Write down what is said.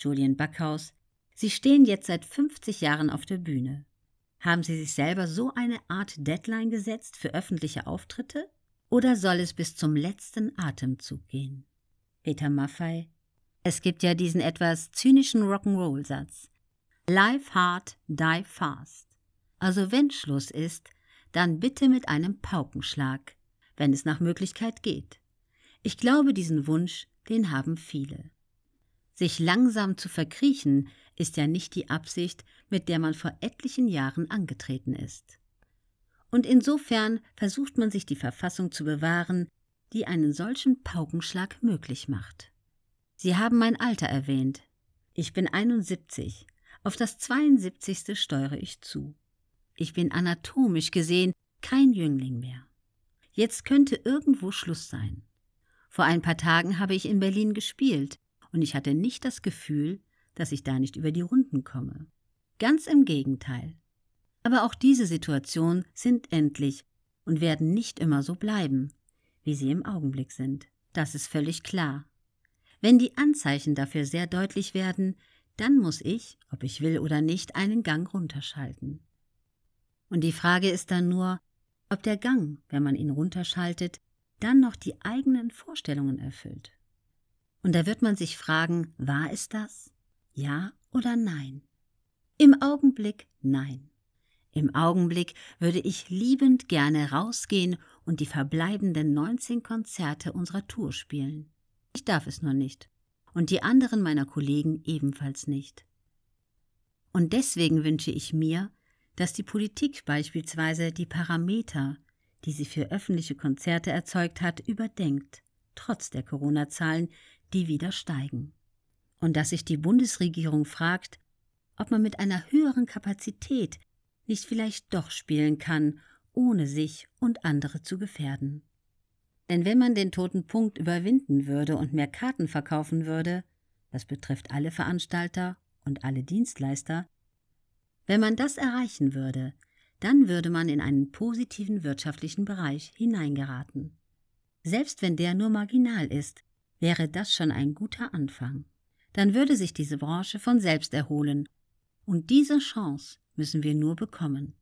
Julian Backhaus, Sie stehen jetzt seit 50 Jahren auf der Bühne. Haben Sie sich selber so eine Art Deadline gesetzt für öffentliche Auftritte? Oder soll es bis zum letzten Atemzug gehen? Peter Maffei Es gibt ja diesen etwas zynischen Rock'n'Roll-Satz. Live hard, die fast. Also wenn Schluss ist, dann bitte mit einem Paukenschlag, wenn es nach Möglichkeit geht. Ich glaube, diesen Wunsch, den haben viele. Sich langsam zu verkriechen, ist ja nicht die Absicht, mit der man vor etlichen Jahren angetreten ist. Und insofern versucht man sich die Verfassung zu bewahren, die einen solchen Paukenschlag möglich macht. Sie haben mein Alter erwähnt. Ich bin 71. Auf das 72. steuere ich zu. Ich bin anatomisch gesehen kein Jüngling mehr. Jetzt könnte irgendwo Schluss sein. Vor ein paar Tagen habe ich in Berlin gespielt, und ich hatte nicht das Gefühl, dass ich da nicht über die Runden komme. Ganz im Gegenteil. Aber auch diese Situationen sind endlich und werden nicht immer so bleiben, wie sie im Augenblick sind. Das ist völlig klar. Wenn die Anzeichen dafür sehr deutlich werden, dann muss ich, ob ich will oder nicht, einen Gang runterschalten. Und die Frage ist dann nur, ob der Gang, wenn man ihn runterschaltet, dann noch die eigenen Vorstellungen erfüllt. Und da wird man sich fragen, war es das? Ja oder nein? Im Augenblick nein. Im Augenblick würde ich liebend gerne rausgehen und die verbleibenden 19 Konzerte unserer Tour spielen. Ich darf es nur nicht. Und die anderen meiner Kollegen ebenfalls nicht. Und deswegen wünsche ich mir, dass die Politik beispielsweise die Parameter, die sie für öffentliche Konzerte erzeugt hat, überdenkt, trotz der Corona-Zahlen, die wieder steigen. Und dass sich die Bundesregierung fragt, ob man mit einer höheren Kapazität nicht vielleicht doch spielen kann, ohne sich und andere zu gefährden. Denn wenn man den toten Punkt überwinden würde und mehr Karten verkaufen würde, das betrifft alle Veranstalter und alle Dienstleister, wenn man das erreichen würde, dann würde man in einen positiven wirtschaftlichen Bereich hineingeraten. Selbst wenn der nur marginal ist, wäre das schon ein guter Anfang. Dann würde sich diese Branche von selbst erholen. Und diese Chance müssen wir nur bekommen.